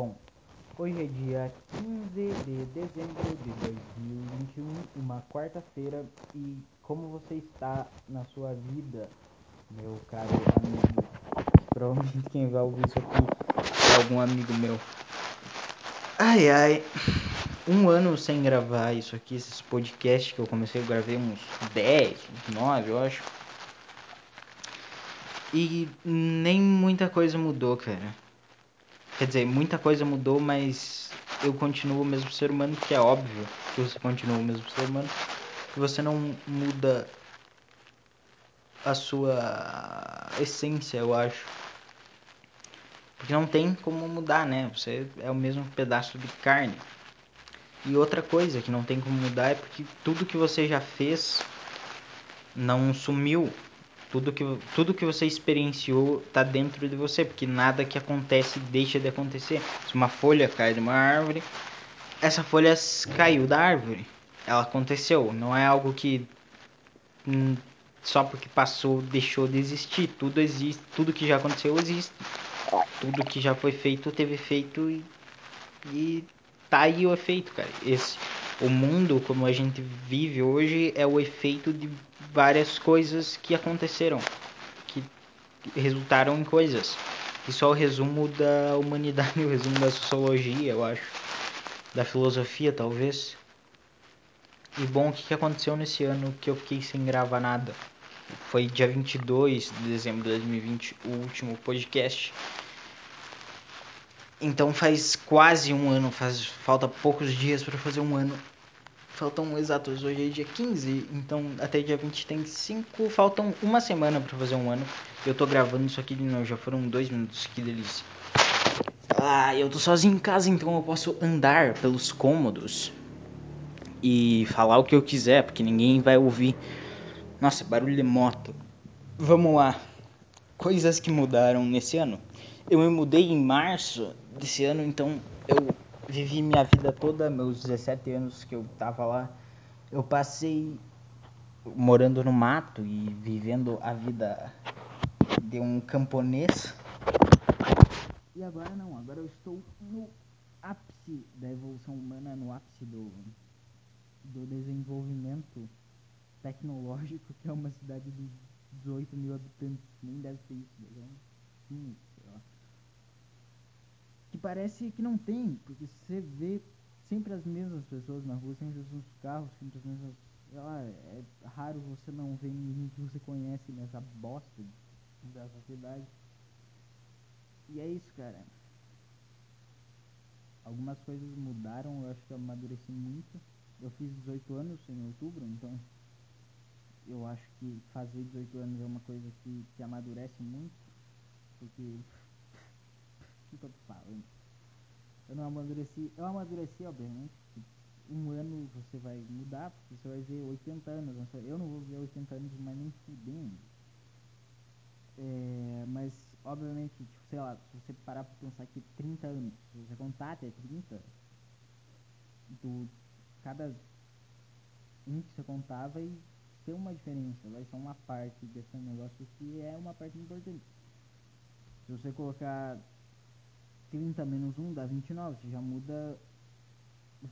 Bom, hoje é dia 15 de dezembro de 2021, uma quarta-feira, e como você está na sua vida, meu caro amigo? Provavelmente quem vai ouvir isso aqui é algum amigo meu. Ai ai, um ano sem gravar isso aqui, esses podcasts que eu comecei, eu gravei uns 10, uns 9, eu acho. E nem muita coisa mudou, cara. Quer dizer, muita coisa mudou, mas eu continuo o mesmo ser humano, que é óbvio que você continua o mesmo ser humano. Que você não muda a sua essência, eu acho. Porque não tem como mudar, né? Você é o mesmo pedaço de carne. E outra coisa que não tem como mudar é porque tudo que você já fez não sumiu tudo que, tudo que você experienciou está dentro de você, porque nada que acontece deixa de acontecer. Se uma folha cai de uma árvore, essa folha caiu da árvore. Ela aconteceu, não é algo que hum, só porque passou deixou de existir. Tudo existe, tudo que já aconteceu existe. Tudo que já foi feito teve efeito e, e tá aí o efeito, cara. Esse o mundo como a gente vive hoje é o efeito de várias coisas que aconteceram, que resultaram em coisas. Isso é o resumo da humanidade, o resumo da sociologia, eu acho, da filosofia, talvez. E bom, o que aconteceu nesse ano que eu fiquei sem gravar nada? Foi dia 22 de dezembro de 2020, o último podcast. Então faz quase um ano, faz falta poucos dias para fazer um ano Faltam exatos, hoje é dia 15, então até dia 20 tem 5, faltam uma semana para fazer um ano. Eu tô gravando isso aqui de novo, já foram dois minutos, que delícia. Ah, eu tô sozinho em casa, então eu posso andar pelos cômodos e falar o que eu quiser, porque ninguém vai ouvir. Nossa, barulho de moto. Vamos lá. Coisas que mudaram nesse ano. Eu me mudei em março desse ano, então vivi minha vida toda, meus 17 anos que eu tava lá, eu passei morando no mato e vivendo a vida de um camponês. E agora não, agora eu estou no ápice da evolução humana, no ápice do, do desenvolvimento tecnológico, que é uma cidade de 18 mil habitantes, nem deve ter isso, né? Lá que parece que não tem, porque você vê sempre as mesmas pessoas na rua, sempre os mesmos carros, sempre as mesmas. É raro você não ver ninguém que você conhece nessa bosta da sociedade. E é isso, cara. Algumas coisas mudaram, eu acho que eu amadureci muito. Eu fiz 18 anos em outubro, então eu acho que fazer 18 anos é uma coisa que, que amadurece muito, porque que, tô falando? Eu não amadureci. Eu amadureci, obviamente. Um ano você vai mudar, porque você vai ver 80 anos. Eu não vou ver 80 anos, mas nem fudendo. É, mas, obviamente, tipo, sei lá, se você parar pra pensar que 30 anos, se você contar até 30, do, cada um que você contar vai ter uma diferença, vai ser uma parte desse negócio que é uma parte importante. Se você colocar 30 menos 1 dá 29, você já muda os,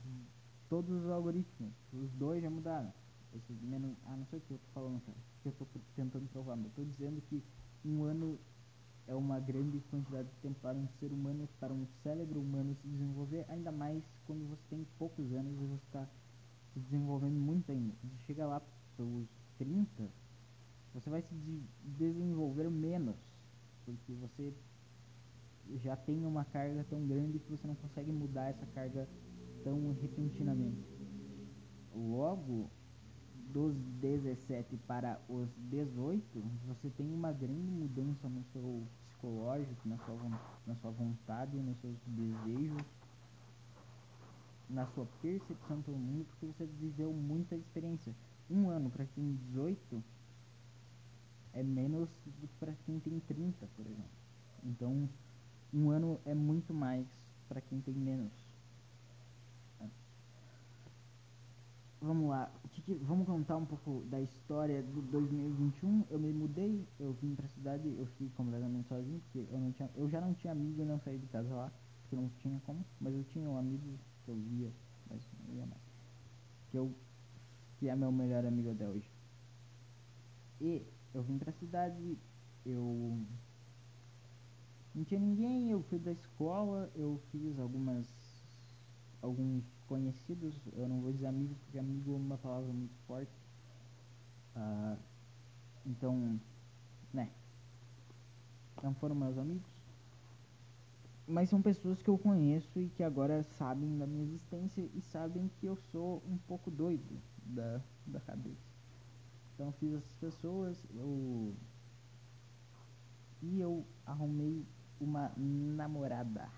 todos os algoritmos, os dois já mudaram. Esse menos, ah, não sei o que eu tô falando, cara, que eu tô tentando provar, mas eu tô dizendo que um ano é uma grande quantidade de tempo para um ser humano, para um cérebro humano se desenvolver, ainda mais quando você tem poucos anos e você está se desenvolvendo muito ainda. Você chega lá pelos 30, você vai se de desenvolver menos, porque você já tem uma carga tão grande que você não consegue mudar essa carga tão repentinamente. Logo, dos 17 para os 18, você tem uma grande mudança no seu psicológico, na sua, na sua vontade, nos seus desejos, na sua percepção pelo mundo, porque você viveu muita experiência. Um ano para quem tem 18 é menos do que para quem tem 30, por exemplo. Então, um ano é muito mais para quem tem menos. Vamos lá, vamos contar um pouco da história do 2021. Eu me mudei, eu vim para a cidade, eu fiquei completamente sozinho, porque eu, não tinha, eu já não tinha amigo e não saí de casa lá. que não tinha como, mas eu tinha um amigo que eu via, mas não ia mais. Que eu que é meu melhor amigo até hoje. E eu vim pra cidade, eu não tinha ninguém, eu fui da escola, eu fiz algumas alguns conhecidos, eu não vou dizer amigos porque amigo é uma palavra muito forte. Uh, então, né? Não foram meus amigos, mas são pessoas que eu conheço e que agora sabem da minha existência e sabem que eu sou um pouco doido da, da cabeça. Então fiz essas pessoas, eu e eu arrumei uma namorada.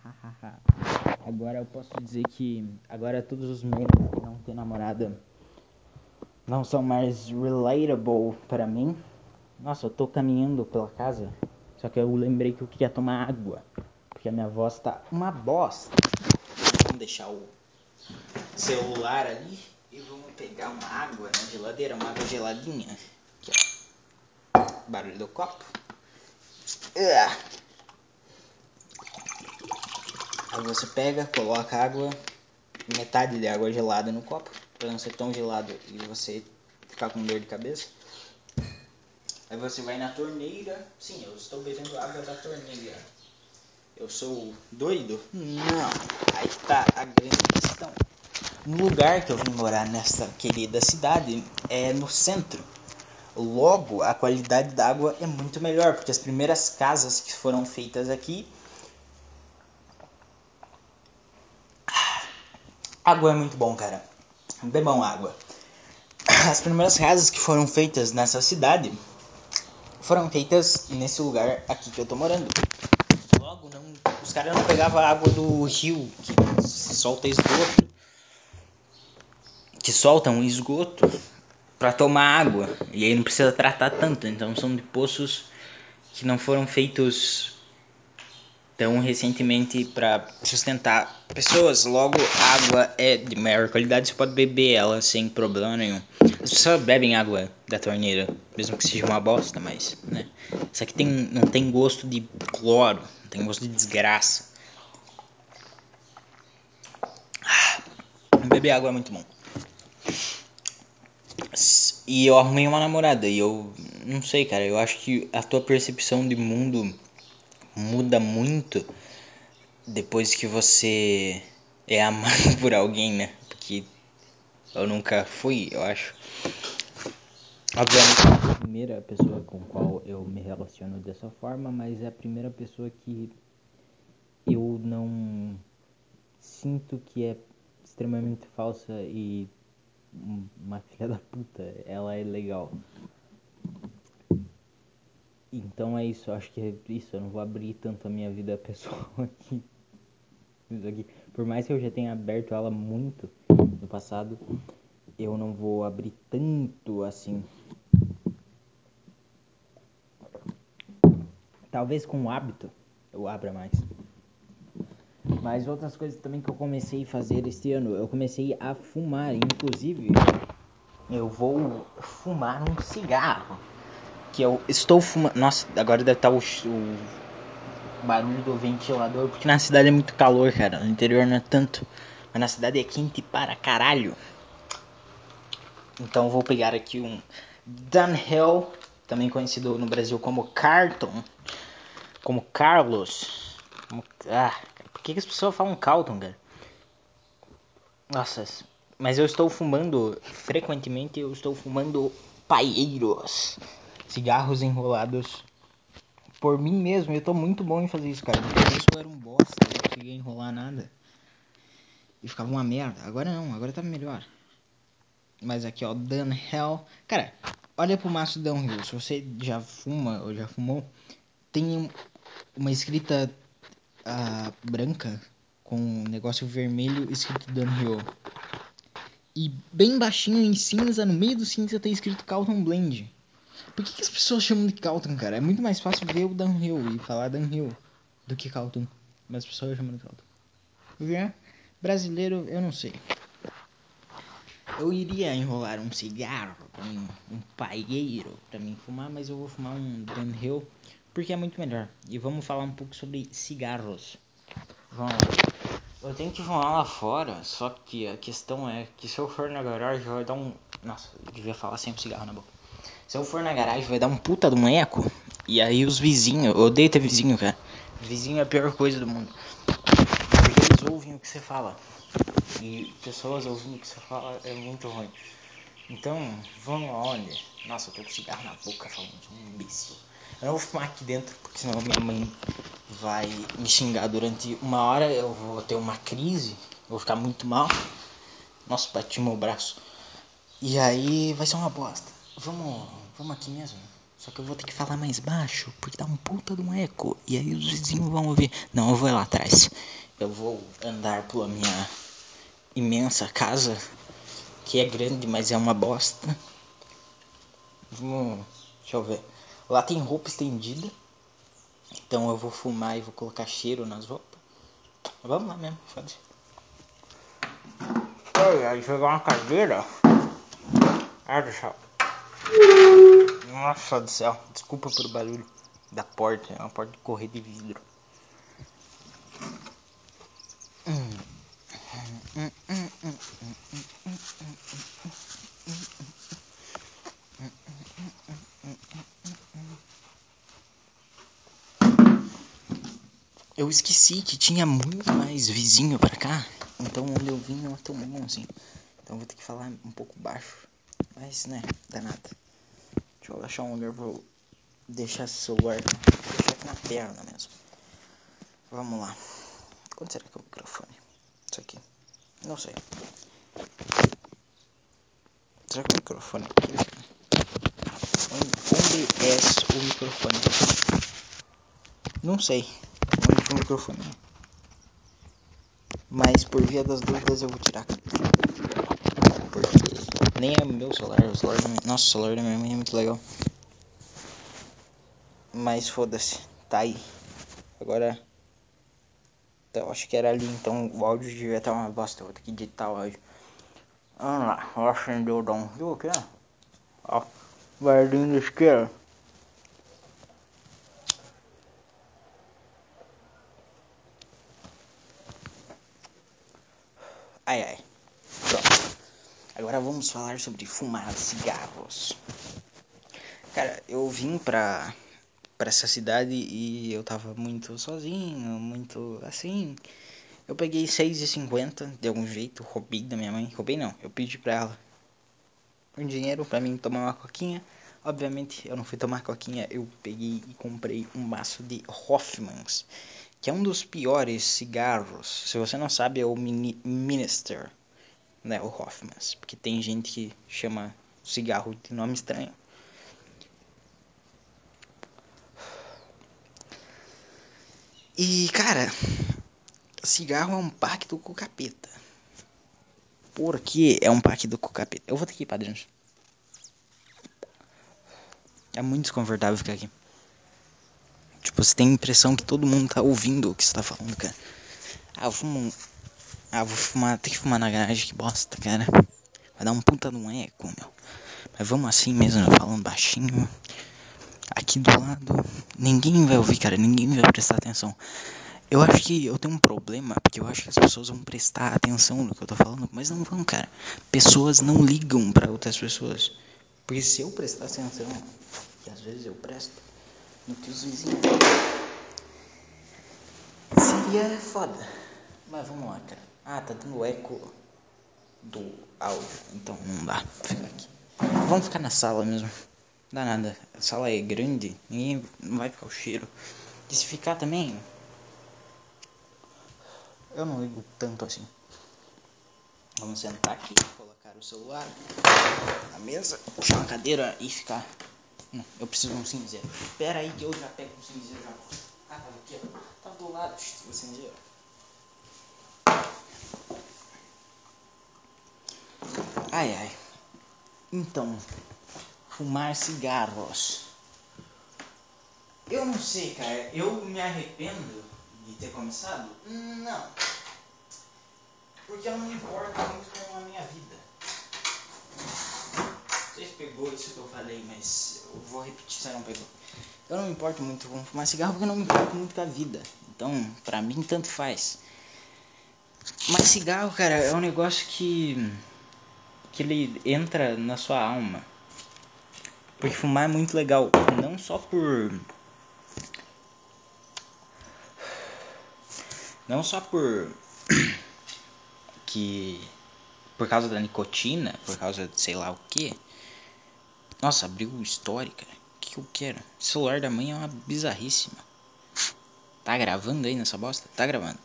agora eu posso dizer que agora todos os memes que não ter namorada não são mais relatable para mim. Nossa, eu tô caminhando pela casa, só que eu lembrei que eu queria tomar água, porque a minha voz tá uma bosta. Vamos deixar o celular ali e vamos pegar uma água na geladeira, uma água geladinha. Aqui, ó. Barulho do copo. Uh. Aí você pega, coloca água, metade de água gelada no copo, para não ser tão gelado e você ficar com dor de cabeça. Aí você vai na torneira. Sim, eu estou bebendo água da torneira. Eu sou doido? Não. Aí tá a grande questão. No lugar que eu vim morar nessa querida cidade é no centro. Logo, a qualidade da água é muito melhor, porque as primeiras casas que foram feitas aqui Água é muito bom, cara. Bebam água. As primeiras casas que foram feitas nessa cidade foram feitas nesse lugar aqui que eu tô morando. Logo, não, os caras não pegavam água do rio que solta esgoto que soltam esgoto para tomar água e aí não precisa tratar tanto. Então são de poços que não foram feitos tão recentemente para sustentar pessoas. Logo, água é de maior qualidade, você pode beber ela sem problema nenhum. As pessoas bebem água da torneira, mesmo que seja uma bosta, mas, né? Isso aqui tem, não tem gosto de cloro, tem gosto de desgraça. Ah, beber água é muito bom. E eu arrumei uma namorada e eu não sei, cara, eu acho que a tua percepção de mundo muda muito depois que você é amado por alguém, né? Porque eu nunca fui, eu acho. Obviamente, é a primeira pessoa com qual eu me relaciono dessa forma, mas é a primeira pessoa que eu não sinto que é extremamente falsa e uma filha da puta. Ela é legal. Então é isso, acho que é isso. Eu não vou abrir tanto a minha vida pessoal aqui. Aqui. Por mais que eu já tenha aberto ela muito no passado, eu não vou abrir tanto assim. Talvez com o hábito eu abra mais. Mas outras coisas também que eu comecei a fazer este ano, eu comecei a fumar, inclusive eu vou fumar um cigarro. Que eu estou fumando. Nossa, agora deve estar o, o barulho do ventilador, porque na cidade é muito calor, cara. No interior não é tanto. Mas na cidade é quente para caralho. Então vou pegar aqui um Dunhill, também conhecido no Brasil como Carton, como Carlos. Como, ah, por que, que as pessoas falam Carlton, cara? Nossa, mas eu estou fumando, frequentemente eu estou fumando paieiros, cigarros enrolados por mim mesmo. Eu estou muito bom em fazer isso, cara. No eu era um bosta, eu não conseguia enrolar nada. E ficava uma merda. Agora não, agora tá melhor. Mas aqui, ó, Dunhill. Cara, olha pro maço Dunhill. Se você já fuma ou já fumou, tem uma escrita uh, branca com um negócio vermelho escrito Dunhill. E bem baixinho em cinza, no meio do cinza, tem escrito Calton Blend. Por que, que, as pessoas chamam de Calton, cara? É muito mais fácil ver o Dunhill e falar Dunhill do que Calton. Mas as pessoas chamam de Calton. Porque brasileiro, eu não sei. Eu iria enrolar um cigarro, um, um paieiro para mim fumar, mas eu vou fumar um Dunhill porque é muito melhor. E vamos falar um pouco sobre cigarros. Vamos lá. Eu tenho que fumar lá fora, só que a questão é que se eu for na garagem vai dar um. Nossa, eu devia falar sempre cigarro na boca. Se eu for na garagem vai dar um puta de um eco. E aí os vizinhos, eu odeio ter vizinho, cara. Vizinho é a pior coisa do mundo. Porque eles ouvem o que você fala. E pessoas ouvindo o que você fala é muito ruim. Então, vamos aonde? Nossa, eu tô com cigarro na boca falando, sou um imbecil. Eu não vou fumar aqui dentro, porque senão minha mãe vai me xingar durante uma hora. Eu vou ter uma crise, vou ficar muito mal. Nossa, bati meu braço. E aí vai ser uma bosta. Vamos, vamos aqui mesmo. Só que eu vou ter que falar mais baixo, porque dá um puta de um eco. E aí os vizinhos vão ouvir. Não, eu vou lá atrás. Eu vou andar pela minha imensa casa, que é grande, mas é uma bosta. Vamos, deixa eu ver. Lá tem roupa estendida. Então eu vou fumar e vou colocar cheiro nas roupas. Vamos lá mesmo, foda-se. Ai, jogar uma cadeira. Ah, céu. Nossa do céu. Desculpa pelo barulho da porta. É uma porta de correr de vidro. Eu esqueci que tinha muito mais vizinho pra cá. Então onde eu vim não é tão bom assim. Então vou ter que falar um pouco baixo. Mas né, dá nada. Deixa eu achar um lugar pra eu deixar esse celular. Deixar aqui na perna mesmo. Vamos lá. Quanto será que é o microfone? Isso aqui. Não sei. Será que o microfone é aqui? Onde, é o microfone? Não sei. Onde foi o microfone? Mas por via das dúvidas eu vou tirar. Porque nem é meu celular. O celular da Nossa, o celular da minha mãe é muito legal. Mas foda-se. Tá aí. Agora. Eu acho que era ali, então o áudio devia estar uma bosta. Vou ter que editar o áudio. Vamos lá. O dom. Viu que é? Ó. Guardinho esquerdo. Ai ai. Pronto. Agora vamos falar sobre fumar cigarros. Cara, eu vim pra, pra essa cidade e eu tava muito sozinho, muito assim. Eu peguei 6,50 de algum jeito, roubei da minha mãe. Roubei não, eu pedi pra ela um dinheiro pra mim tomar uma coquinha. Obviamente eu não fui tomar coquinha, eu peguei e comprei um maço de Hoffmans, que é um dos piores cigarros. Se você não sabe, é o Mini Minister, né, o Hoffmans, porque tem gente que chama cigarro de nome estranho. E, cara, cigarro é um pacto com o capeta. Por que é um pacto com o capeta? Eu vou ter que ir, padrinhos. É muito desconfortável ficar aqui. Tipo, você tem a impressão que todo mundo tá ouvindo o que você tá falando, cara. Ah, eu fumo. Ah, vou fumar. Tem que fumar na garagem, que bosta, cara. Vai dar um puta de um eco, meu. Mas vamos assim mesmo, falando baixinho. Aqui do lado. Ninguém vai ouvir, cara. Ninguém vai prestar atenção. Eu acho que eu tenho um problema, porque eu acho que as pessoas vão prestar atenção no que eu tô falando, mas não vão, cara. Pessoas não ligam para outras pessoas. Porque se eu prestar atenção, que às vezes eu presto, no que os vizinhos seria foda. Mas vamos lá, cara. Ah, tá dando eco do áudio, então não dá. Aqui. Vamos ficar na sala mesmo. Não dá nada. A sala é grande, ninguém não vai ficar o cheiro. E se ficar também, eu não ligo tanto assim. Vamos sentar aqui, colocar o celular na mesa, puxar uma cadeira e ficar. Não, eu preciso de um cinzeiro. Espera aí que eu já pego o cinzeiro já. Ah, tava aqui, ó. Tava do lado o cinzeiro. Ai ai. Então, fumar cigarros. Eu não sei, cara. Eu me arrependo de ter começado? Não. Porque eu não me importo muito com a minha vida. Sei se pegou isso que eu falei, mas eu vou repetir se não pegou. Eu não me importo muito com fumar cigarro porque eu não me importo muito com a vida. Então, pra mim, tanto faz. Mas cigarro, cara, é um negócio que. Que ele entra na sua alma. Porque fumar é muito legal. Não só por. Não só por. que. por causa da nicotina, por causa de sei lá o que. Nossa, abriu histórica. O que, eu quero? O celular da mãe é uma bizarríssima. Tá gravando aí nessa bosta? Tá gravando.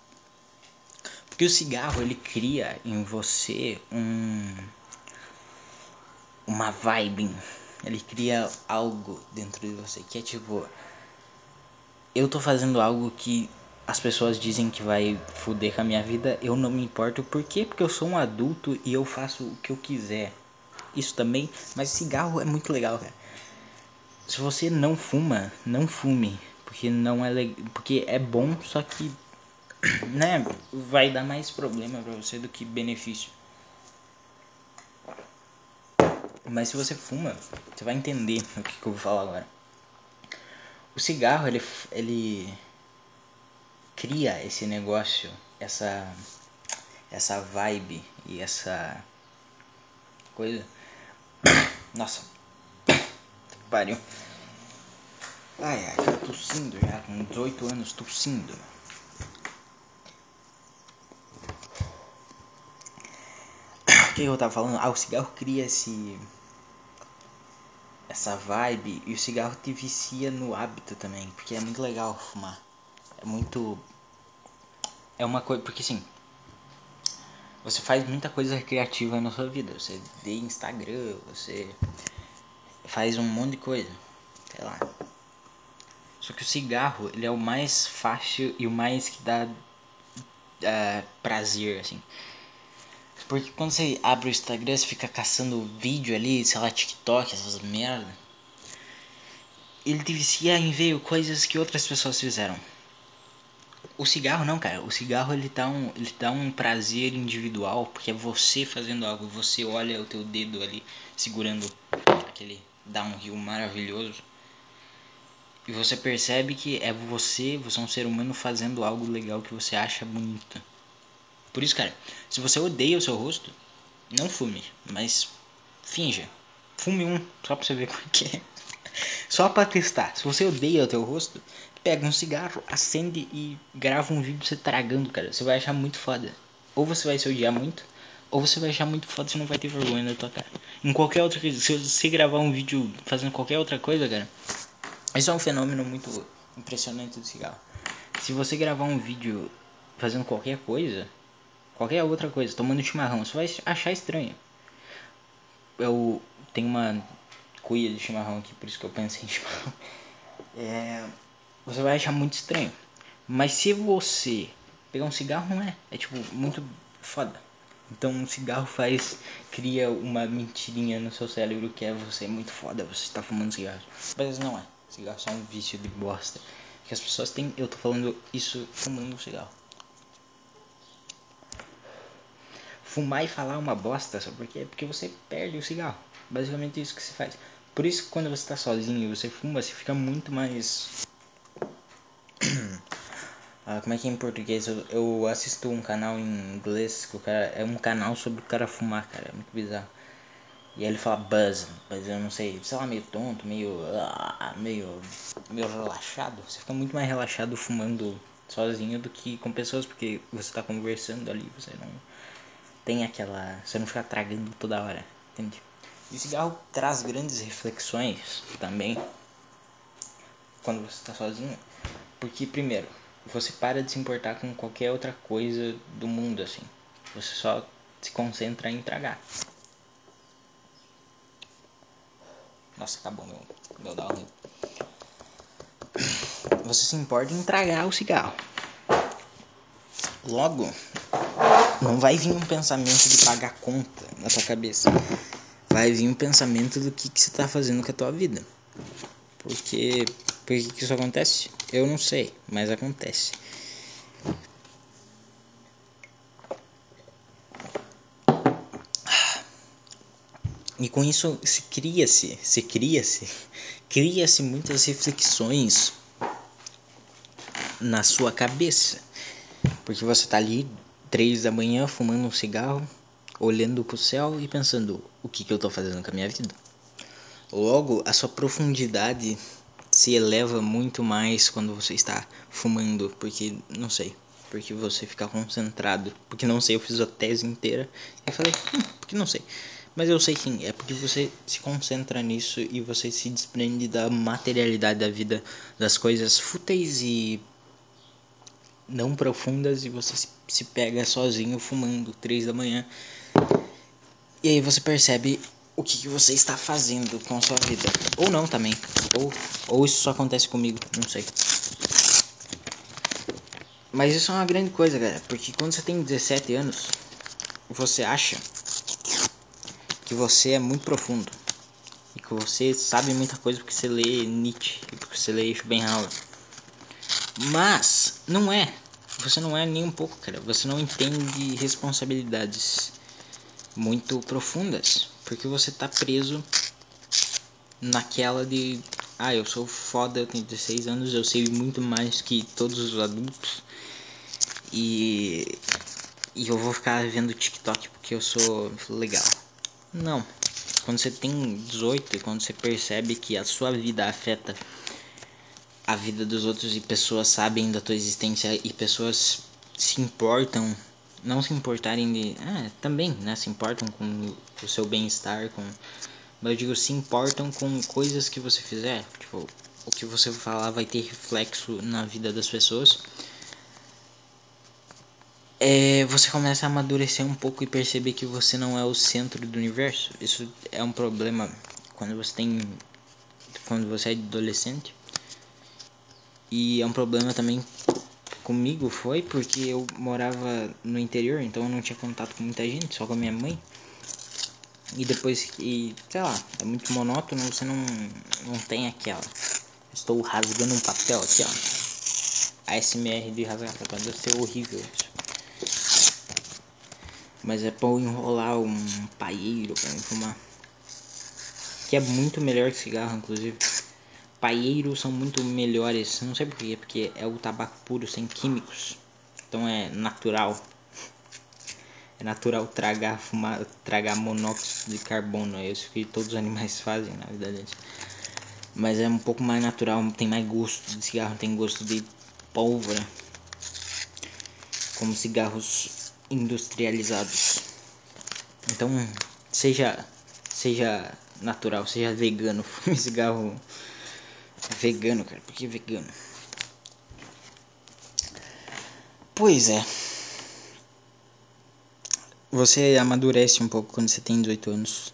Porque o cigarro ele cria em você um uma vibe, ele cria algo dentro de você que é tipo eu tô fazendo algo que as pessoas dizem que vai foder com a minha vida, eu não me importo. Por quê? Porque eu sou um adulto e eu faço o que eu quiser. Isso também, mas cigarro é muito legal, cara. Se você não fuma, não fume, porque não é legal, porque é bom, só que né, vai dar mais problema para você do que benefício. Mas se você fuma, você vai entender o que, que eu vou falar agora. O cigarro, ele, ele cria esse negócio, essa essa vibe e essa coisa. Nossa, pariu. Ai, ai, tô tossindo já, com 18 anos tossindo. que eu tava falando? Ah, o cigarro cria esse. Essa vibe e o cigarro te vicia no hábito também, porque é muito legal fumar. É muito. É uma coisa. Porque assim. Você faz muita coisa recreativa na sua vida. Você vê Instagram, você faz um monte de coisa. Sei lá. Só que o cigarro, ele é o mais fácil e o mais que dá uh, prazer, assim. Porque quando você abre o Instagram, você fica caçando vídeo ali, sei lá, TikTok, essas merda. Ele te vicia em ver coisas que outras pessoas fizeram. O cigarro não, cara. O cigarro ele dá um, ele dá um prazer individual, porque é você fazendo algo. Você olha o teu dedo ali segurando aquele downhill maravilhoso. E você percebe que é você, você é um ser humano fazendo algo legal que você acha bonito. Por isso, cara, se você odeia o seu rosto, não fume, mas finja. Fume um, só pra você ver como é que é. Só pra testar. Se você odeia o teu rosto, pega um cigarro, acende e grava um vídeo você tragando, cara. Você vai achar muito foda. Ou você vai se odiar muito, ou você vai achar muito foda e não vai ter vergonha na tua cara. Em qualquer outra coisa, se você gravar um vídeo fazendo qualquer outra coisa, cara, isso é um fenômeno muito impressionante do cigarro. Se você gravar um vídeo fazendo qualquer coisa, qualquer outra coisa, tomando chimarrão, você vai achar estranho. Eu tenho uma cuia de chimarrão aqui, por isso que eu pensei em chimarrão. É, você vai achar muito estranho. Mas se você pegar um cigarro, não é. É tipo muito foda. Então um cigarro faz. cria uma mentirinha no seu cérebro que é você é muito foda, você está fumando cigarro. Mas não é. Cigarro é só um vício de bosta. Que as pessoas têm. Eu tô falando isso fumando cigarro. Fumar e falar uma bosta, sabe por quê? Porque você perde o cigarro. Basicamente isso que se faz. Por isso que quando você está sozinho e você fuma, você fica muito mais. ah, como é que é em português? Eu, eu, assisto um canal em inglês que o cara. É um canal sobre o cara fumar, cara. É muito bizarro. E aí ele fala buzz, mas eu não sei, sei lá, meio tonto, meio. Ah, meio. meio relaxado. Você fica muito mais relaxado fumando sozinho do que com pessoas, porque você está conversando ali, você não tem aquela. Você não fica tragando toda hora, entende? E o cigarro traz grandes reflexões também quando você está sozinho, porque primeiro você para de se importar com qualquer outra coisa do mundo assim, você só se concentra em tragar. Nossa, acabou meu, meu downhill. Você se importa em tragar o cigarro. Logo, não vai vir um pensamento de pagar conta na tua cabeça. Vai vir um pensamento do que, que você está fazendo com a tua vida. Porque, por que isso acontece? Eu não sei, mas acontece. E com isso se cria-se, se cria-se, cria-se muitas reflexões na sua cabeça. Porque você tá ali três da manhã fumando um cigarro, olhando pro céu e pensando o que, que eu tô fazendo com a minha vida. Logo, a sua profundidade se eleva muito mais quando você está fumando, porque não sei, porque você fica concentrado, porque não sei, eu fiz a tese inteira e falei, hum, porque não sei. Mas eu sei sim, é porque você se concentra nisso e você se desprende da materialidade da vida, das coisas fúteis e não profundas e você se, pega sozinho fumando três da manhã. E aí você percebe o que, que você está fazendo com a sua vida. Ou não também. Ou, ou isso só acontece comigo, não sei. Mas isso é uma grande coisa, galera. Porque quando você tem 17 anos, você acha que você é muito profundo e que você sabe muita coisa porque você lê Nietzsche e porque você lê Schopenhauer. Mas não é. Você não é nem um pouco, cara. Você não entende responsabilidades muito profundas, porque você tá preso naquela de ah, eu sou foda, eu tenho 16 anos, eu sei muito mais que todos os adultos. E e eu vou ficar vendo TikTok porque eu sou legal. Não. Quando você tem 18 e quando você percebe que a sua vida afeta a vida dos outros e pessoas sabem da tua existência e pessoas se importam, não se importarem de. Ah, também, né? Se importam com o seu bem-estar, com. Mas eu digo, se importam com coisas que você fizer. Tipo, o que você falar vai ter reflexo na vida das pessoas é, você começa a amadurecer um pouco e perceber que você não é o centro do universo. Isso é um problema quando você tem quando você é adolescente. E é um problema também comigo foi porque eu morava no interior, então eu não tinha contato com muita gente, só com a minha mãe. E depois que, sei lá, é muito monótono, você não não tem aquela. Estou rasgando um papel aqui, ó. ASMR de rasgar papel, deve ser horrível isso. Mas é pra eu enrolar um paieiro pra me fumar. Que é muito melhor que cigarro, inclusive. Paieiros são muito melhores, não sei porquê, porque é o tabaco puro, sem químicos. Então é natural. É natural tragar, fumar, tragar monóxido de carbono. É isso que todos os animais fazem na deles. Mas é um pouco mais natural, tem mais gosto de cigarro, tem gosto de pólvora. Como cigarros industrializados. Então, seja seja natural, seja vegano, fume cigarro vegano, cara. Por que vegano? Pois é. Você amadurece um pouco quando você tem 18 anos.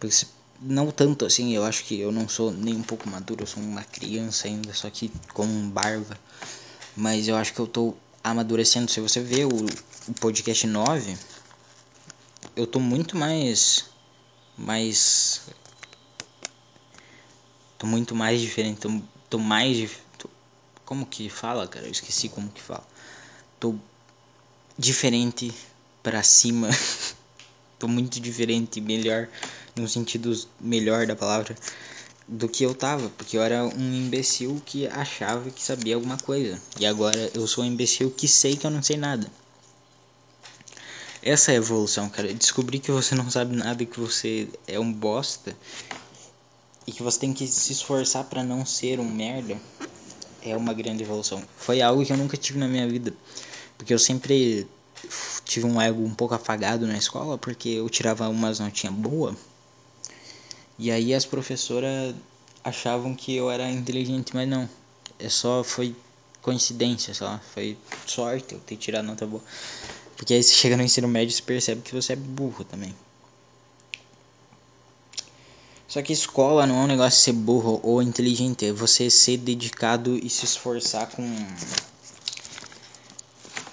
Porque não tanto assim, eu acho que eu não sou nem um pouco maduro, eu sou uma criança ainda, só que com barba. Mas eu acho que eu tô amadurecendo. Se você vê o, o podcast 9, eu tô muito mais. Mais. Tô muito mais diferente. Tô, tô mais. Tô, como que fala, cara? Eu esqueci como que fala. Tô diferente para cima. tô muito diferente, melhor. No sentido melhor da palavra do que eu tava, porque eu era um imbecil que achava que sabia alguma coisa. E agora eu sou um imbecil que sei que eu não sei nada. Essa é a evolução, cara. Descobrir que você não sabe nada e que você é um bosta e que você tem que se esforçar para não ser um merda é uma grande evolução. Foi algo que eu nunca tive na minha vida, porque eu sempre tive um ego um pouco apagado na escola, porque eu tirava umas notinhas boas e aí as professoras achavam que eu era inteligente, mas não. É só foi coincidência, lá, foi sorte eu ter tirado nota boa. Porque aí você chega no ensino médio e percebe que você é burro também. Só que escola não é um negócio de ser burro ou inteligente, é você ser dedicado e se esforçar com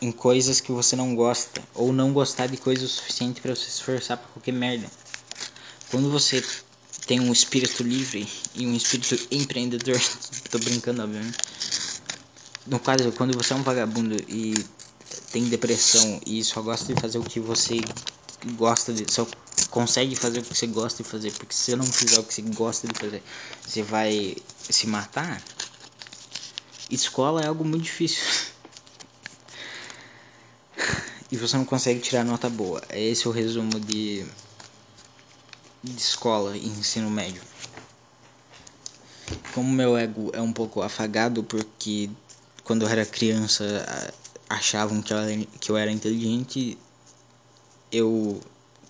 em coisas que você não gosta ou não gostar de coisas o suficiente para você se esforçar para qualquer merda. Quando você tem um espírito livre e um espírito empreendedor. Tô brincando, obviamente. No caso, quando você é um vagabundo e tem depressão e só gosta de fazer o que você gosta de. Só consegue fazer o que você gosta de fazer. Porque se você não fizer o que você gosta de fazer, você vai se matar. escola é algo muito difícil. e você não consegue tirar nota boa. Esse é o resumo de, de escola e ensino médio. Como meu ego é um pouco afagado porque quando eu era criança achavam que eu era, que eu era inteligente, eu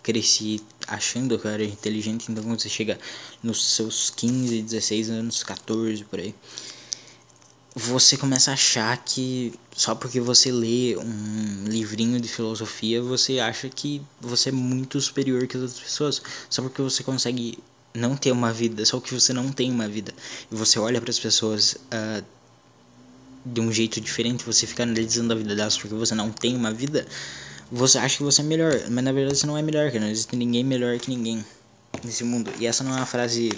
cresci achando que eu era inteligente, então quando você chega nos seus 15, 16 anos, 14 por aí, você começa a achar que só porque você lê um livrinho de filosofia, você acha que você é muito superior que as outras pessoas, só porque você consegue não ter uma vida, só que você não tem uma vida. E você olha para as pessoas uh, de um jeito diferente, você fica analisando a vida delas porque você não tem uma vida, você acha que você é melhor, mas na verdade você não é melhor, que não existe ninguém melhor que ninguém nesse mundo. E essa não é uma frase.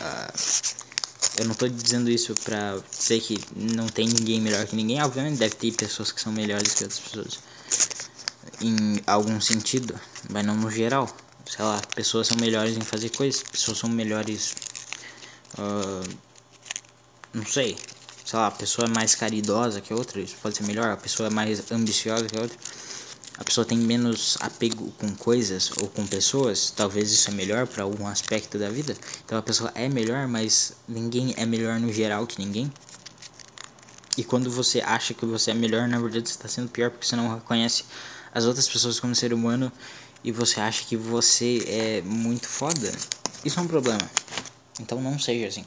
Uh, eu não tô dizendo isso pra dizer que não tem ninguém melhor que ninguém. Obviamente deve ter pessoas que são melhores que outras pessoas. Em algum sentido, mas não no geral. Sei lá, pessoas são melhores em fazer coisas, pessoas são melhores. Uh, não sei. Sei lá, a pessoa é mais caridosa que a outra, isso pode ser melhor. A pessoa é mais ambiciosa que a outra a pessoa tem menos apego com coisas ou com pessoas, talvez isso é melhor para algum aspecto da vida. Então a pessoa é melhor, mas ninguém é melhor no geral que ninguém. E quando você acha que você é melhor, na verdade você está sendo pior porque você não reconhece as outras pessoas como ser humano e você acha que você é muito foda. Isso é um problema. Então não seja assim.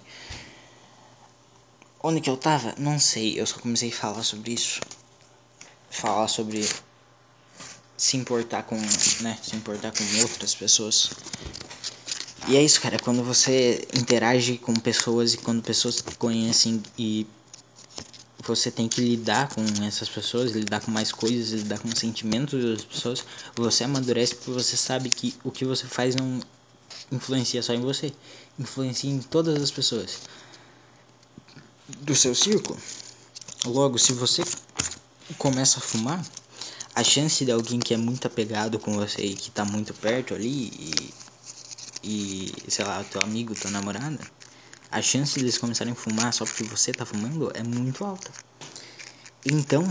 Onde que eu tava? Não sei. Eu só comecei a falar sobre isso. Falar sobre se importar com, né, se importar com outras pessoas. E é isso, cara, quando você interage com pessoas e quando pessoas te conhecem e você tem que lidar com essas pessoas, lidar com mais coisas, lidar com sentimentos das pessoas, você amadurece porque você sabe que o que você faz não influencia só em você, influencia em todas as pessoas do seu círculo. Logo, se você começa a fumar, a chance de alguém que é muito apegado com você e que tá muito perto ali e, e sei lá, teu amigo, tua namorada, a chance deles começarem a fumar só porque você tá fumando é muito alta. Então,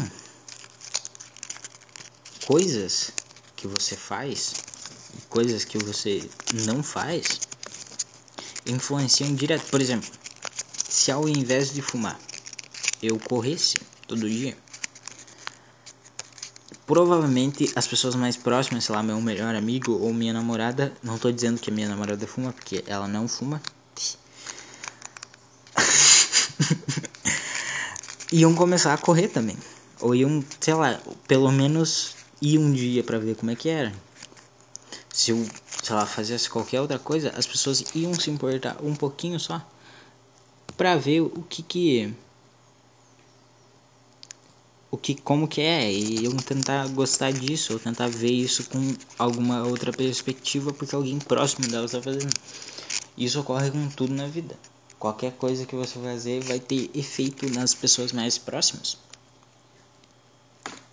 coisas que você faz, coisas que você não faz, influenciam direto. Por exemplo, se ao invés de fumar eu corresse todo dia, provavelmente as pessoas mais próximas, sei lá, meu melhor amigo ou minha namorada, não tô dizendo que minha namorada fuma, porque ela não fuma. iam começar a correr também. Ou iam, sei lá, pelo menos ir um dia para ver como é que era. Se eu, sei lá, fizesse qualquer outra coisa, as pessoas iam se importar um pouquinho só para ver o que que o que como que é e eu tentar gostar disso ou tentar ver isso com alguma outra perspectiva porque alguém próximo dela está fazendo. Isso ocorre com tudo na vida. Qualquer coisa que você fazer vai ter efeito nas pessoas mais próximas.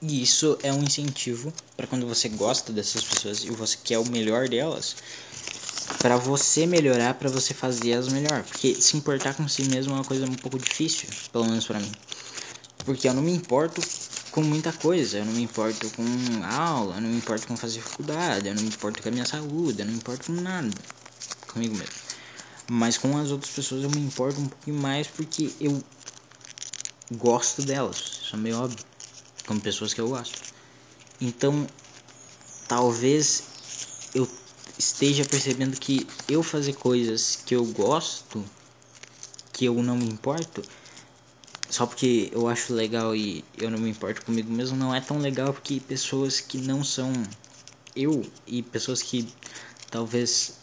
E isso é um incentivo para quando você gosta dessas pessoas e você quer o melhor delas para você melhorar para você fazer as melhor. Porque se importar com si mesmo é uma coisa um pouco difícil pelo menos para mim porque eu não me importo com muita coisa. Eu não me importo com aula, eu não me importo com fazer faculdade, eu não me importo com a minha saúde, eu não me importo com nada. Comigo mesmo. Mas com as outras pessoas eu me importo um pouquinho mais porque eu gosto delas. Isso é meio óbvio. Como pessoas que eu gosto. Então, talvez eu esteja percebendo que eu fazer coisas que eu gosto, que eu não me importo, só porque eu acho legal e eu não me importo comigo mesmo, não é tão legal porque pessoas que não são eu e pessoas que talvez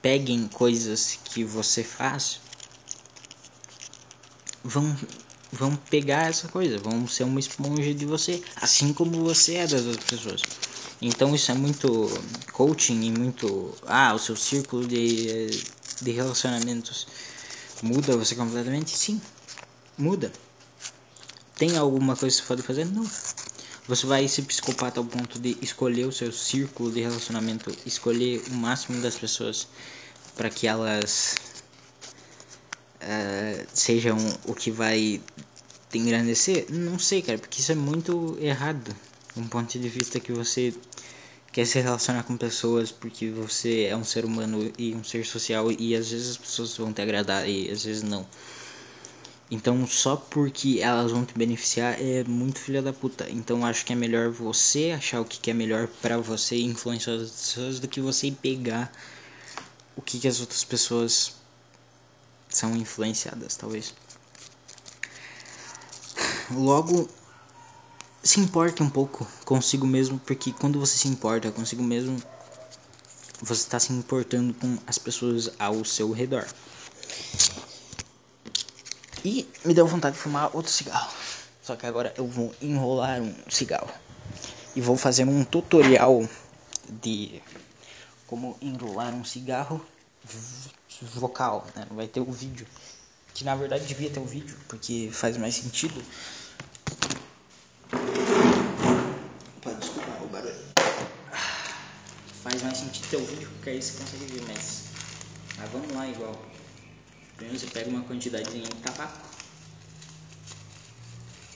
peguem coisas que você faz vão vão pegar essa coisa, vão ser uma esponja de você, assim como você é das outras pessoas. Então isso é muito coaching e muito ah, o seu círculo de de relacionamentos muda você completamente? Sim, muda. Tem alguma coisa que você pode fazer? Não. Você vai ser psicopata ao ponto de escolher o seu círculo de relacionamento, escolher o máximo das pessoas para que elas uh, sejam o que vai te engrandecer? Não sei, cara, porque isso é muito errado. Um ponto de vista que você quer se relacionar com pessoas porque você é um ser humano e um ser social e às vezes as pessoas vão te agradar e às vezes não. Então só porque elas vão te beneficiar é muito filha da puta. Então acho que é melhor você achar o que é melhor para você e influenciar as pessoas do que você pegar o que, que as outras pessoas são influenciadas, talvez. Logo, se importe um pouco consigo mesmo, porque quando você se importa consigo mesmo, você está se importando com as pessoas ao seu redor. E me deu vontade de fumar outro cigarro. Só que agora eu vou enrolar um cigarro. E vou fazer um tutorial de como enrolar um cigarro vocal, né? Vai ter o vídeo. Que na verdade devia ter o vídeo, porque faz mais sentido o vídeo porque aí você consegue ver, mas, mas vamos lá igual. Primeiro você pega uma quantidadezinha de tabaco,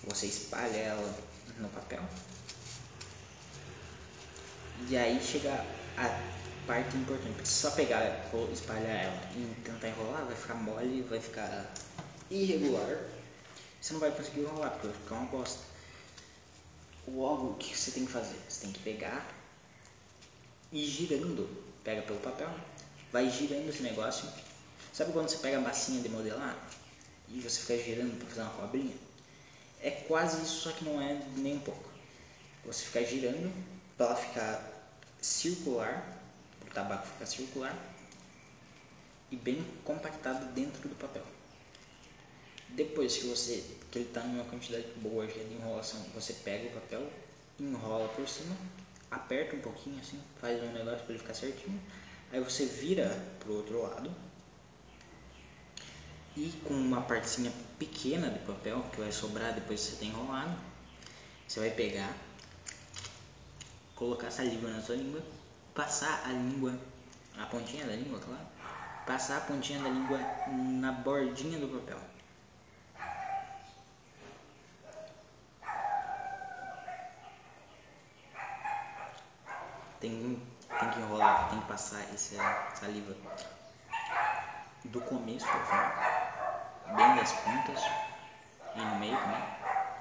você espalha ela no papel, e aí chega a parte importante, só pegar, espalhar ela e tentar enrolar, vai ficar mole, vai ficar irregular, você não vai conseguir enrolar porque vai ficar uma bosta. Logo, o que você tem que fazer? Você tem que pegar e girando, pega pelo papel, vai girando esse negócio. Sabe quando você pega a massinha de modelar e você fica girando para fazer uma cobrinha? É quase isso, só que não é nem um pouco. Você fica girando para ela ficar circular, o tabaco ficar circular e bem compactado dentro do papel. Depois que você que ele está numa quantidade boa de enrolação, você pega o papel, enrola por cima aperta um pouquinho assim, faz um negócio para ele ficar certinho. Aí você vira pro outro lado e com uma partezinha pequena de papel que vai sobrar depois que você tem enrolado, você vai pegar, colocar saliva na sua língua, passar a língua, a pontinha da língua, claro, passar a pontinha da língua na bordinha do papel. Tem, tem que enrolar, tem que passar essa saliva do começo ao final, bem das pontas e no meio também,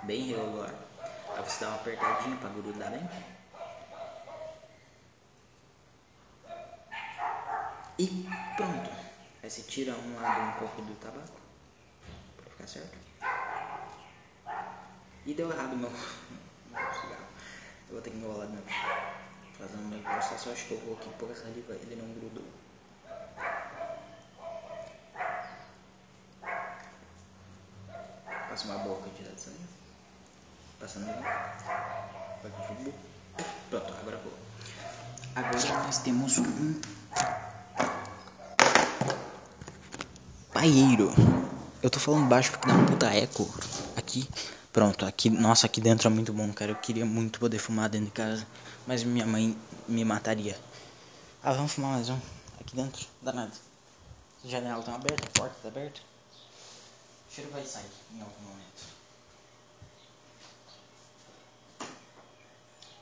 bem regular. Aí você dá uma apertadinha para grudar bem. E pronto. Aí você tira um lado um pouco do tabaco para ficar certo. E deu errado meu, meu cigarro. Eu vou ter que enrolar de novo fazendo uma acho que eu coloquei pouca saliva, ele não grudou. Passa uma boa quantidade de saliva. Passando bem. Pronto, agora vou. Agora nós temos um paieiro. Eu tô falando baixo porque dá um puta eco aqui. Pronto, aqui, nossa, aqui dentro é muito bom, cara. Eu queria muito poder fumar dentro de casa, mas minha mãe me mataria. Ah, vamos fumar mais um aqui dentro, danado. As janelas estão abertas, a porta está aberta. O cheiro vai sair em algum momento.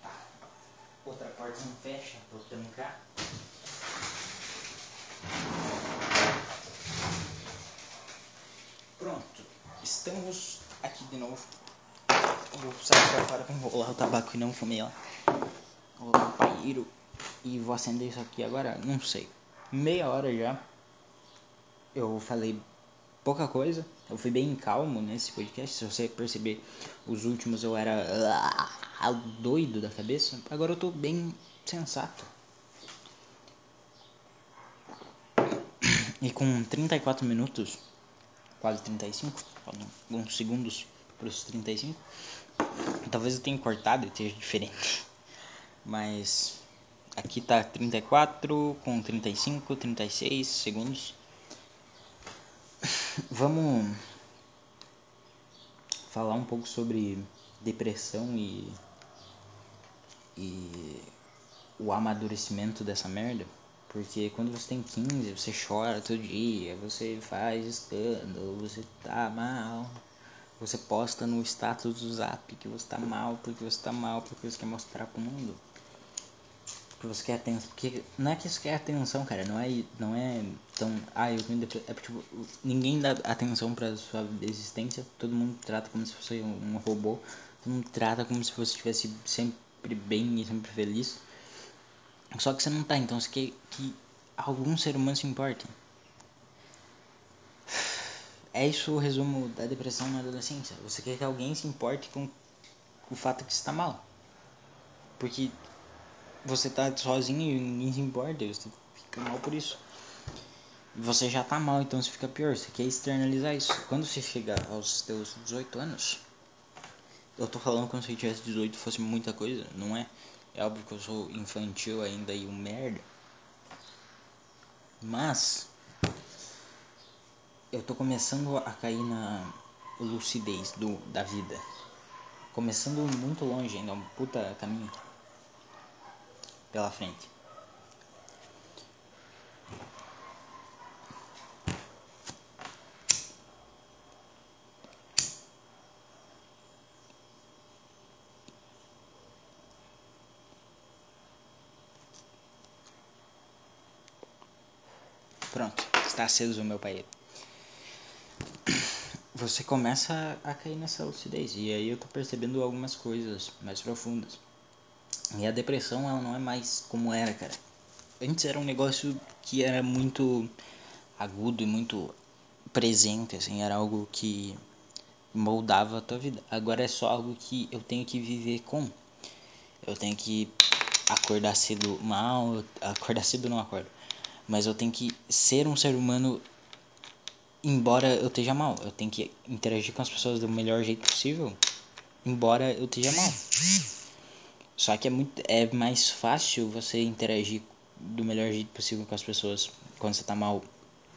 Tá. Outra porta não fecha eu trancar. Pronto, estamos aqui de novo vou sair pra fora pra enrolar o tabaco e não fumei lá. Colocar e vou acender isso aqui agora, não sei. Meia hora já. Eu falei pouca coisa. Eu fui bem calmo nesse podcast. Se você perceber, os últimos eu era ah, doido da cabeça. Agora eu tô bem sensato. E com 34 minutos, quase 35, alguns segundos para os 35, Talvez eu tenha cortado e esteja diferente. Mas aqui tá 34 com 35, 36 segundos. Vamos falar um pouco sobre depressão e, e o amadurecimento dessa merda. Porque quando você tem 15, você chora todo dia, você faz escândalo, você tá mal. Você posta no status do zap que você tá mal, porque você tá mal, porque você quer mostrar pro mundo. Porque você quer atenção. Porque não é que você quer atenção, cara. Não é, não é tão. Ah, eu tenho É tipo, ninguém dá atenção pra sua existência. Todo mundo trata como se fosse um robô. Todo mundo trata como se você estivesse sempre bem e sempre feliz. Só que você não tá, então você quer que algum ser humano se importe. É isso o resumo da depressão na adolescência. Você quer que alguém se importe com o fato que você está mal. Porque você tá sozinho e ninguém importa, você fica mal por isso. Você já tá mal, então você fica pior, você quer externalizar isso. Quando você chega aos seus 18 anos, eu tô falando como se eu tivesse 18 fosse muita coisa, não é? É óbvio que eu sou infantil ainda e um merda. Mas eu tô começando a cair na lucidez do, da vida. Começando muito longe ainda, um puta caminho pela frente. Pronto, está aceso o meu pai. Você começa a cair nessa lucidez e aí eu tô percebendo algumas coisas mais profundas. E a depressão ela não é mais como era, cara. Antes era um negócio que era muito agudo e muito presente, assim, era algo que moldava a tua vida. Agora é só algo que eu tenho que viver com. Eu tenho que acordar cedo mal, acordar cedo não acordo mas eu tenho que ser um ser humano embora eu esteja mal. Eu tenho que interagir com as pessoas do melhor jeito possível, embora eu esteja mal. Só que é muito é mais fácil você interagir do melhor jeito possível com as pessoas quando você tá mal,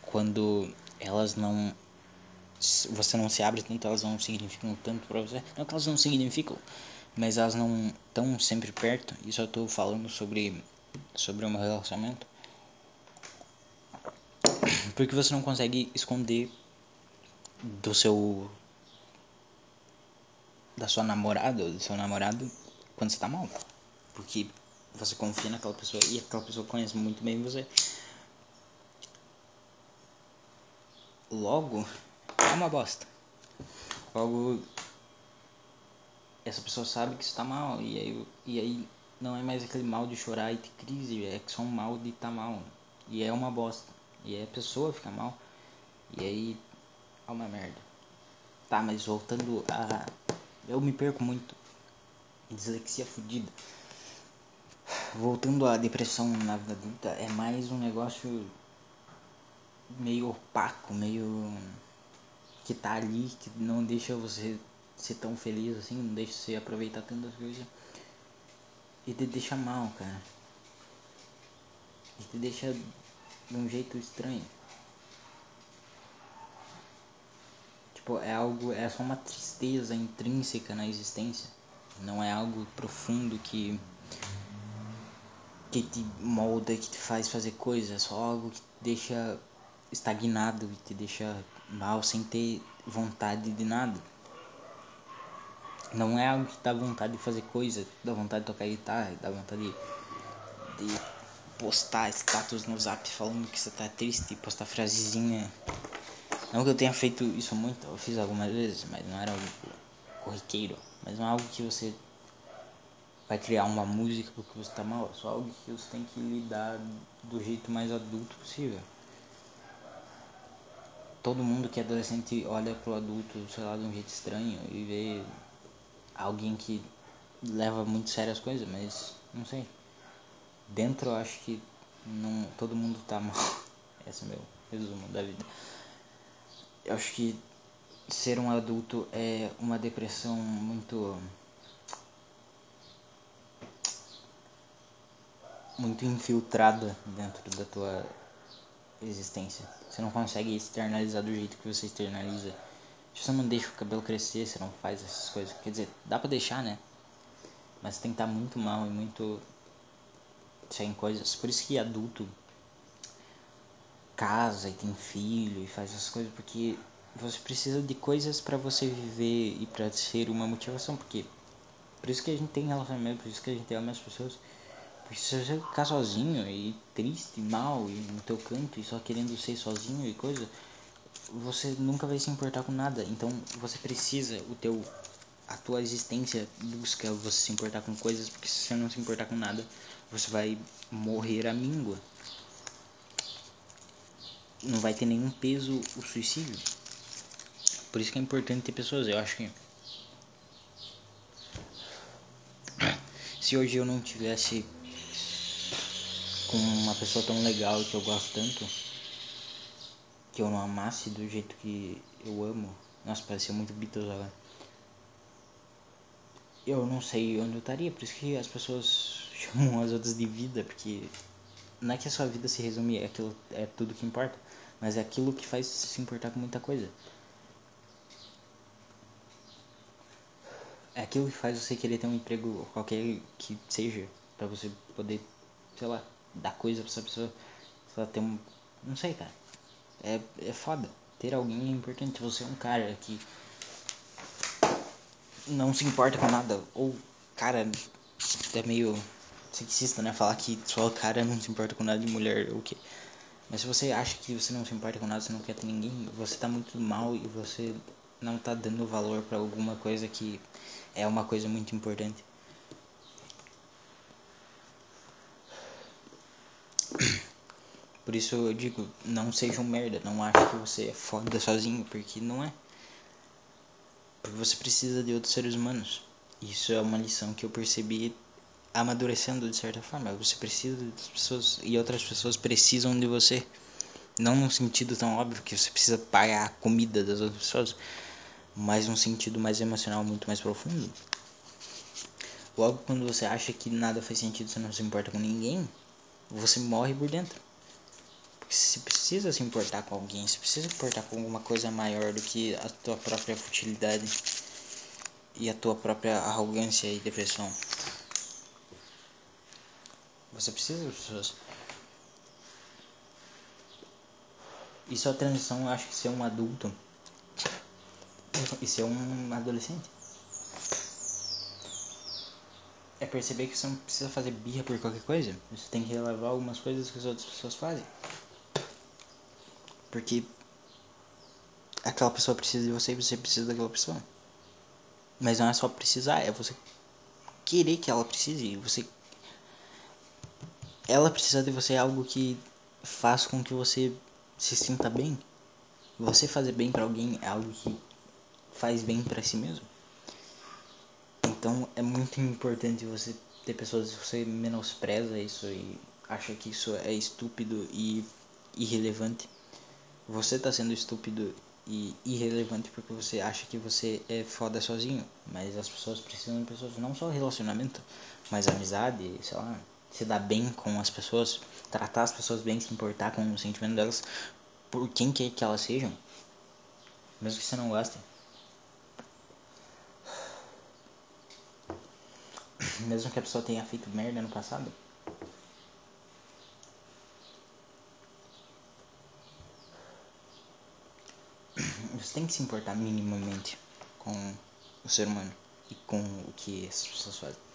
quando elas não você não se abre tanto, elas não significam tanto para você. Não que elas não significam, mas elas não estão sempre perto. Isso eu tô falando sobre sobre o meu relacionamento porque você não consegue esconder do seu da sua namorada ou do seu namorado quando você tá mal. Porque você confia naquela pessoa e aquela pessoa conhece muito bem você. Logo, é uma bosta. Logo, essa pessoa sabe que está mal e aí, e aí não é mais aquele mal de chorar e ter crise, é só um mal de tá mal. E é uma bosta. E aí a pessoa fica mal. E aí é uma merda. Tá, mas voltando a. Eu me perco muito. Dislexia fodida. Voltando à depressão na vida adulta, é mais um negócio meio opaco, meio. que tá ali, que não deixa você ser tão feliz assim, não deixa você aproveitar tantas coisas. E te deixa mal, cara. E te deixa de um jeito estranho. Tipo, é algo, é só uma tristeza intrínseca na existência. Não é algo profundo que que te molda, que te faz fazer coisas, é só algo que te deixa estagnado, que te deixa mal sem ter vontade de nada. Não é algo que dá vontade de fazer coisa, dá vontade de tocar guitarra, dá vontade de, de postar status no zap falando que você tá triste, postar frasezinha. Não que eu tenha feito isso muito, eu fiz algumas vezes, mas não era algo corriqueiro. Mas não é algo que você vai criar uma música porque você tá mal, é só algo que você tem que lidar do jeito mais adulto possível. Todo mundo que é adolescente olha pro adulto, sei lá, de um jeito estranho e vê alguém que leva muito sério as coisas, mas não sei dentro eu acho que não, todo mundo tá mal. Esse é o meu resumo da vida. Eu acho que ser um adulto é uma depressão muito. muito infiltrada dentro da tua existência. Você não consegue externalizar do jeito que você externaliza. Você não deixa o cabelo crescer, você não faz essas coisas. Quer dizer, dá pra deixar, né? Mas tem que estar muito mal e muito sem coisas. Por isso que adulto casa e tem filho e faz essas coisas porque você precisa de coisas para você viver e para ser uma motivação, porque por isso que a gente tem relacionamento, por isso que a gente ama as pessoas. Porque se você ficar sozinho e triste, mal e no teu canto e só querendo ser sozinho e coisa, você nunca vai se importar com nada. Então você precisa o teu a tua existência busca você se importar com coisas, porque se você não se importar com nada, você vai morrer à míngua. Não vai ter nenhum peso o suicídio. Por isso que é importante ter pessoas. Eu acho que se hoje eu não tivesse com uma pessoa tão legal que eu gosto tanto, que eu não amasse do jeito que eu amo, nossa, parecia muito Beatles agora. Eu não sei onde eu estaria, por isso que as pessoas chamam as outras de vida, porque não é que a sua vida se resume, é, aquilo, é tudo que importa, mas é aquilo que faz se importar com muita coisa. É aquilo que faz você querer ter um emprego qualquer que seja, para você poder, sei lá, dar coisa pra essa pessoa, sei lá, ter um. Não sei, cara. É, é foda. Ter alguém é importante. Você é um cara que não se importa com nada. Ou, cara, é meio sexista, né? Falar que só o cara não se importa com nada de mulher ou o quê. Mas se você acha que você não se importa com nada, você não quer ter ninguém, você tá muito mal e você não tá dando valor para alguma coisa que é uma coisa muito importante. Por isso eu digo, não seja um merda, não ache que você é foda sozinho, porque não é. Porque você precisa de outros seres humanos. Isso é uma lição que eu percebi amadurecendo de certa forma. Você precisa das pessoas e outras pessoas precisam de você. Não num sentido tão óbvio que você precisa pagar a comida das outras pessoas, mas num sentido mais emocional, muito mais profundo. Logo, quando você acha que nada faz sentido, você não se importa com ninguém, você morre por dentro. Porque você precisa se importar com alguém, você precisa se importar com alguma coisa maior do que a tua própria futilidade e a tua própria arrogância e depressão. Você precisa das pessoas. Isso é a transição, eu acho que ser um adulto e ser um adolescente. É perceber que você não precisa fazer birra por qualquer coisa. Você tem que relevar algumas coisas que as outras pessoas fazem. Porque aquela pessoa precisa de você e você precisa daquela pessoa. Mas não é só precisar, é você querer que ela precise. Você ela precisar de você é algo que faz com que você se sinta bem. Você fazer bem para alguém é algo que faz bem para si mesmo. Então é muito importante você ter pessoas que você menospreza isso e acha que isso é estúpido e irrelevante. Você tá sendo estúpido e irrelevante porque você acha que você é foda sozinho. Mas as pessoas precisam de pessoas, não só relacionamento, mas amizade, sei lá, se dar bem com as pessoas, tratar as pessoas bem, se importar com o sentimento delas, por quem quer que elas sejam, mesmo que você não goste. Mesmo que a pessoa tenha feito merda no passado. Você tem que se importar minimamente com o ser humano e com o que essas pessoas fazem.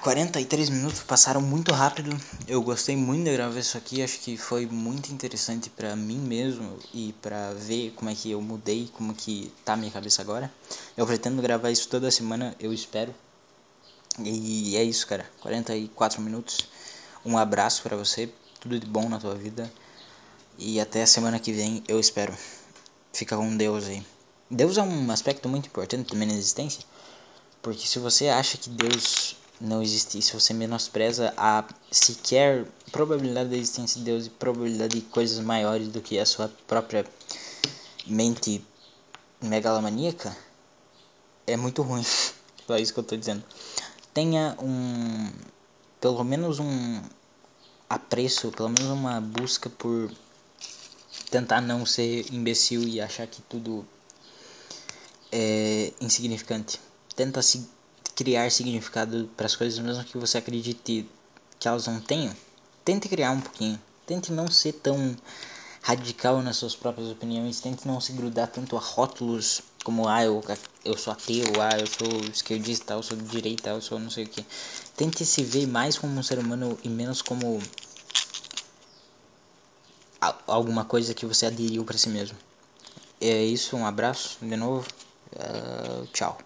Ah, 43 minutos passaram muito rápido. Eu gostei muito de gravar isso aqui. Acho que foi muito interessante para mim mesmo e para ver como é que eu mudei, como que tá minha cabeça agora. Eu pretendo gravar isso toda semana, eu espero. E é isso, cara. 44 minutos. Um abraço para você. Tudo de bom na tua vida. E até a semana que vem, eu espero. Fica com Deus aí. Deus é um aspecto muito importante também na existência. Porque se você acha que Deus não existe, se você menospreza a sequer probabilidade da existência de Deus e probabilidade de coisas maiores do que a sua própria mente megalomaníaca, é muito ruim. Só isso que eu tô dizendo. Tenha um. pelo menos um apreço, pelo menos uma busca por tentar não ser imbecil e achar que tudo é insignificante. Tenta se criar significado para as coisas, mesmo que você acredite que elas não tenham. Tente criar um pouquinho. tente não ser tão radical nas suas próprias opiniões, tente não se grudar tanto a rótulos como ah, eu, eu sou ateu, ah, eu sou esquerdista, eu sou de direita, eu sou não sei o que. Tente se ver mais como um ser humano e menos como alguma coisa que você aderiu para si mesmo. É isso, um abraço de novo, uh, tchau.